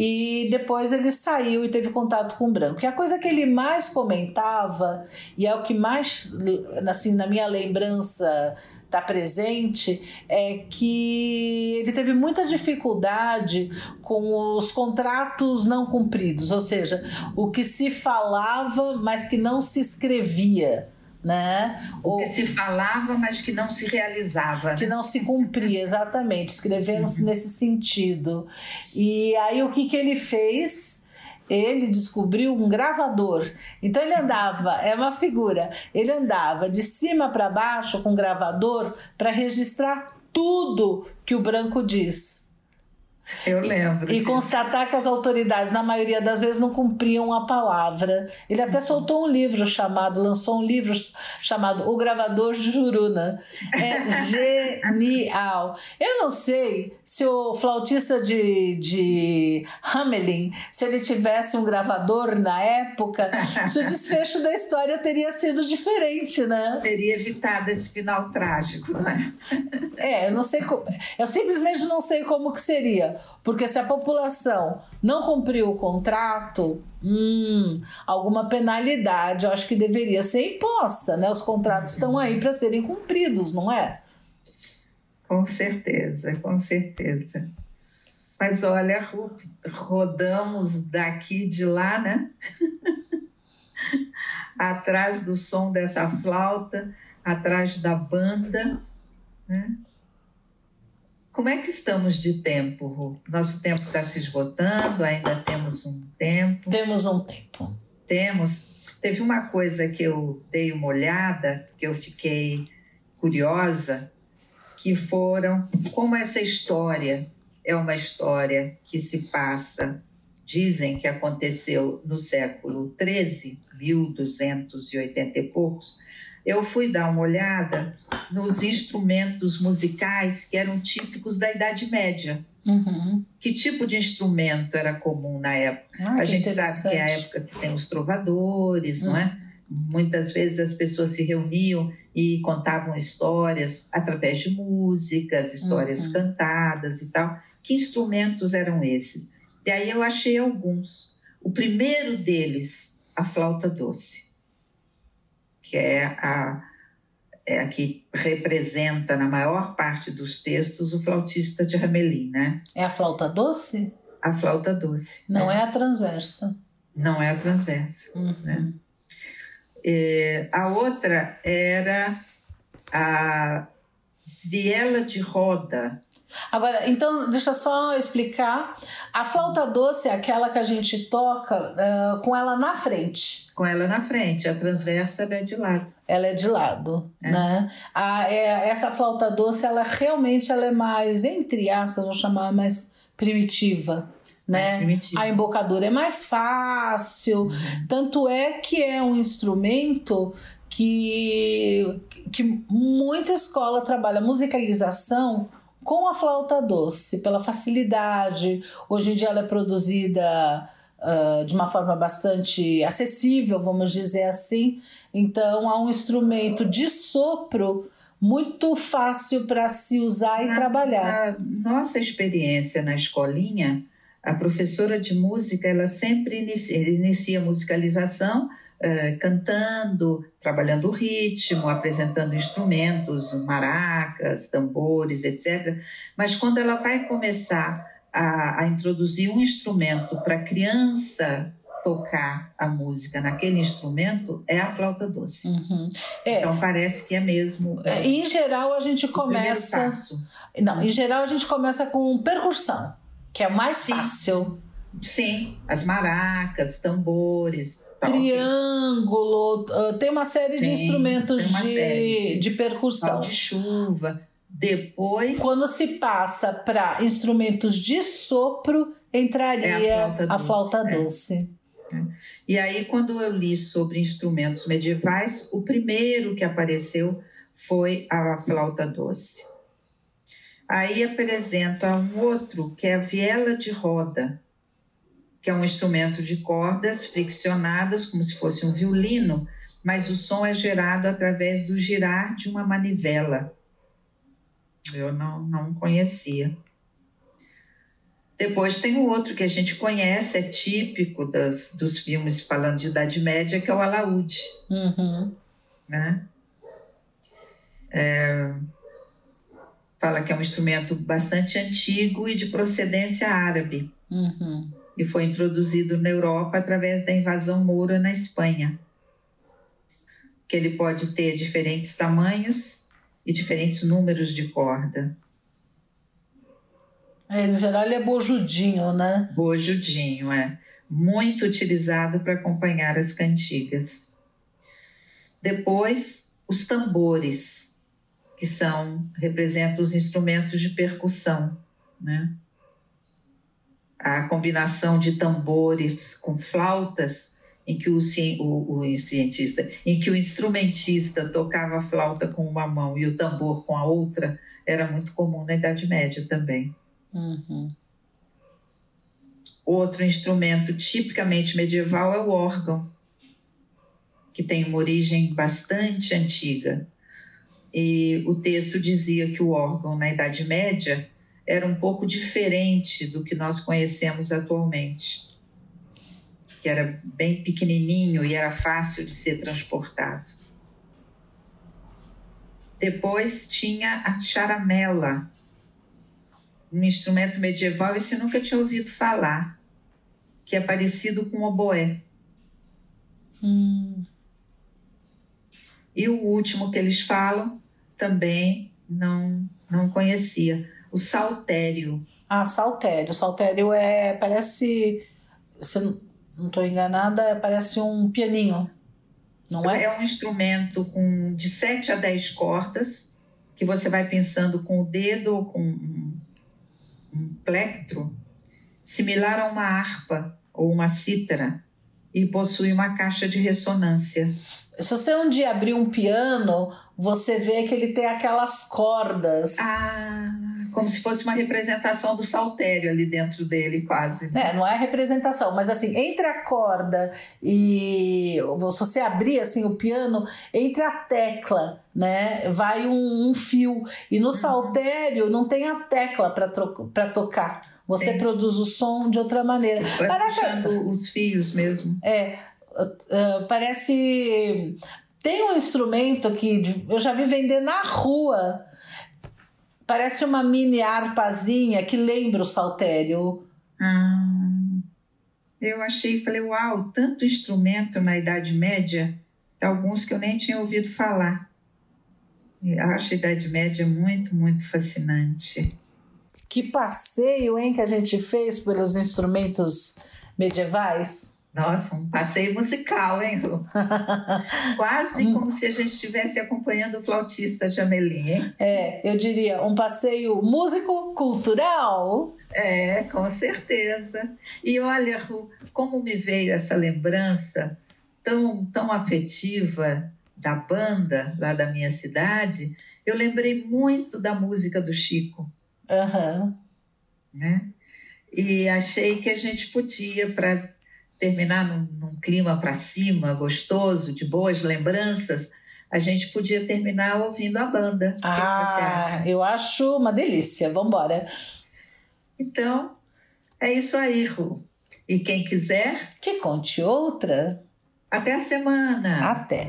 e depois ele saiu e teve contato com o branco. E a coisa que ele mais comentava, e é o que mais, assim, na minha lembrança está presente é que ele teve muita dificuldade com os contratos não cumpridos, ou seja, o que se falava, mas que não se escrevia né? O que se falava, mas que não se realizava. Que não se cumpria, exatamente. Escrevemos uhum. nesse sentido. E aí o que, que ele fez? Ele descobriu um gravador. Então ele andava, é uma figura, ele andava de cima para baixo com um gravador para registrar tudo que o branco diz. Eu lembro. E, e constatar que as autoridades, na maioria das vezes, não cumpriam a palavra. Ele até soltou um livro chamado, lançou um livro chamado O Gravador de Juruna. É genial. Eu não sei se o flautista de, de Hamelin, se ele tivesse um gravador na época, se o desfecho da história teria sido diferente, né? Teria evitado esse final trágico, né? É, eu não sei. Eu simplesmente não sei como que seria. Porque se a população não cumpriu o contrato, hum, alguma penalidade eu acho que deveria ser imposta, né? Os contratos estão aí para serem cumpridos, não é? Com certeza, com certeza. Mas olha, rodamos daqui de lá, né? atrás do som dessa flauta, atrás da banda, né? Como é que estamos de tempo, Ru? Nosso tempo está se esgotando, ainda temos um tempo. Temos um tempo. Temos. Teve uma coisa que eu dei uma olhada, que eu fiquei curiosa, que foram como essa história é uma história que se passa, dizem que aconteceu no século XIII, 1280 e poucos. Eu fui dar uma olhada nos instrumentos musicais que eram típicos da Idade Média. Uhum. Que tipo de instrumento era comum na época? Ah, a gente sabe que é a época que tem os trovadores, não é? Muitas vezes as pessoas se reuniam e contavam histórias através de músicas, histórias Uhum. cantadas e tal. Que instrumentos eram esses? E aí eu achei alguns. O primeiro deles, a flauta doce, que é a, é a que representa na maior parte dos textos o flautista de Ramelin, né? É a flauta doce? A flauta doce. Não né? é a transversa. Não é a transversa. Uhum. Né? É, a outra era a viela de roda. Agora, então, deixa eu só explicar. A flauta doce é aquela que a gente toca ah, com ela na frente. Com ela na frente, a transversa é de lado. Ela é de lado, É. né? A, é, essa flauta doce, ela realmente ela é mais, entre aspas, vou chamar mais primitiva, né? A embocadura é mais fácil, tanto é que é um instrumento que, que muita escola trabalha musicalização com a flauta doce, pela facilidade. Hoje em dia ela é produzida ah, de uma forma bastante acessível, vamos dizer assim. Então, há um instrumento de sopro muito fácil para se usar e Na- trabalhar. Na nossa experiência na escolinha, a professora de música ela sempre inicia, inicia a musicalização eh, cantando, trabalhando o ritmo, apresentando instrumentos, maracas, tambores, etc. Mas quando ela vai começar a, a introduzir um instrumento para a criança tocar a música naquele instrumento, é a flauta doce. Uhum. É, Então parece que é mesmo é, em geral a gente começa. Não, em geral a gente começa com percussão, que é mais Sim. fácil. Sim, as maracas, tambores, tal. Triângulo, ah, tem uma série de Tem, instrumentos tem uma de, série. de Pau percussão. de chuva. Depois Quando se passa para instrumentos de sopro, entraria É a flauta a doce, flauta é. doce. E aí, quando eu li sobre instrumentos medievais, o primeiro que apareceu foi a flauta doce. Aí apresenta um outro, que é a viela de roda, que é um instrumento de cordas friccionadas, como se fosse um violino, mas o som é gerado através do girar de uma manivela. Eu não, não conhecia. Depois tem o outro que a gente conhece, é típico das, dos filmes falando de Idade Média, que é o alaúde, Uhum. né? É, fala que é um instrumento bastante antigo e de procedência árabe, Uhum. E foi introduzido na Europa através da invasão moura na Espanha. Que ele pode ter diferentes tamanhos e diferentes números de corda. É, no geral ele é bojudinho, né? Bojudinho, é. Muito utilizado para acompanhar as cantigas. Depois, os tambores, que são representam os instrumentos de percussão, né? A combinação de tambores com flautas, em que o, o, o cientista, em que o instrumentista tocava a flauta com uma mão e o tambor com a outra, era muito comum na Idade Média também. Uhum. Outro instrumento tipicamente medieval é o órgão, que tem uma origem bastante antiga. E o texto dizia que o órgão na Idade Média era um pouco diferente do que nós conhecemos atualmente, que era bem pequenininho e era fácil de ser transportado. Depois tinha a charamela, um instrumento medieval, esse eu nunca tinha ouvido falar, que é parecido com o oboé. Hum. E o último que eles falam também não, não conhecia, o saltério. Ah, saltério. Saltério é. Parece. Se não estou enganada, parece um pianinho. Não é? É um instrumento com de 7 a 10 cordas que você vai pensando com o dedo ou com um, um plectro, similar a uma harpa ou uma cítara, e possui uma caixa de ressonância. Se você um dia abrir um piano, você vê que ele tem aquelas cordas. Ah, como se fosse uma representação do saltério ali dentro dele, quase. É, não é representação, mas assim, entre a corda e se você abrir assim o piano, entre a tecla, né, vai um, um fio e no uhum. saltério não tem a tecla para tocar. Você é. produz o som de outra maneira. Vai Parece os fios mesmo. É, uh, parece tem um instrumento que eu já vi vender na rua. Parece uma mini harpazinha que lembra o saltério. Ah, eu achei, falei, uau, tanto instrumento na Idade Média, alguns que eu nem tinha ouvido falar. Eu acho a Idade Média muito, muito fascinante. Que passeio, hein, que a gente fez pelos instrumentos medievais. Nossa, um passeio musical, hein, Lu? Quase como se a gente estivesse acompanhando o flautista Jamelim, hein? É, eu diria um passeio músico-cultural. É, com certeza. E olha, Ru, como me veio essa lembrança tão, tão afetiva da banda lá da minha cidade, eu lembrei muito da música do Chico. Uhum. Né? E achei que a gente podia, para terminar num, num clima para cima, gostoso, de boas lembranças, a gente podia terminar ouvindo a banda. Ah, eu acho uma delícia. Vamos embora. Então, é isso aí, Ru. E quem quiser. Que conte outra. Até a semana. Até.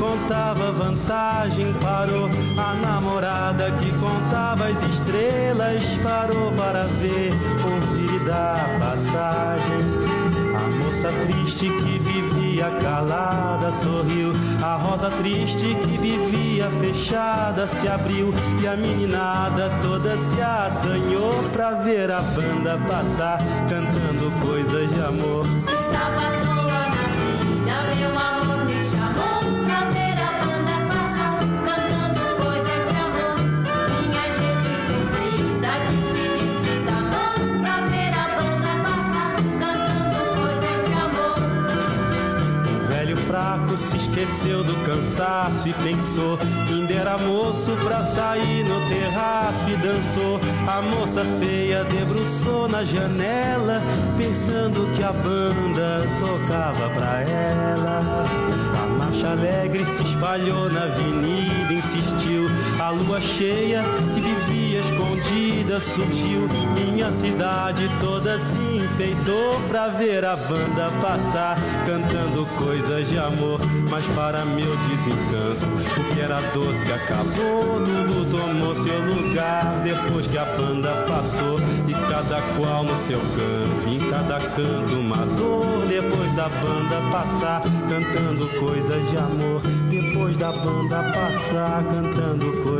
contava vantagem parou. A namorada que contava as estrelas parou para ver, ouvir dar passagem. A moça triste que vivia calada sorriu. A rosa triste que vivia fechada se abriu. E a meninada toda se assanhou pra ver a banda passar, cantando coisas de amor. Estava se esqueceu do cansaço e pensou ainda era moço pra sair no terraço e dançou. A moça feia debruçou na janela, pensando que a banda tocava pra ela. A marcha alegre se espalhou na avenida, insistiu. A lua cheia que vivia escondida surgiu. Minha cidade toda se enfeitou pra ver a banda passar, cantando coisas de amor mas para meu desencanto, o que era doce acabou, tudo tomou seu lugar depois que a banda passou e cada qual no seu canto, em cada canto uma dor. Depois da banda passar, cantando coisas de amor. Depois da banda passar, cantando coisas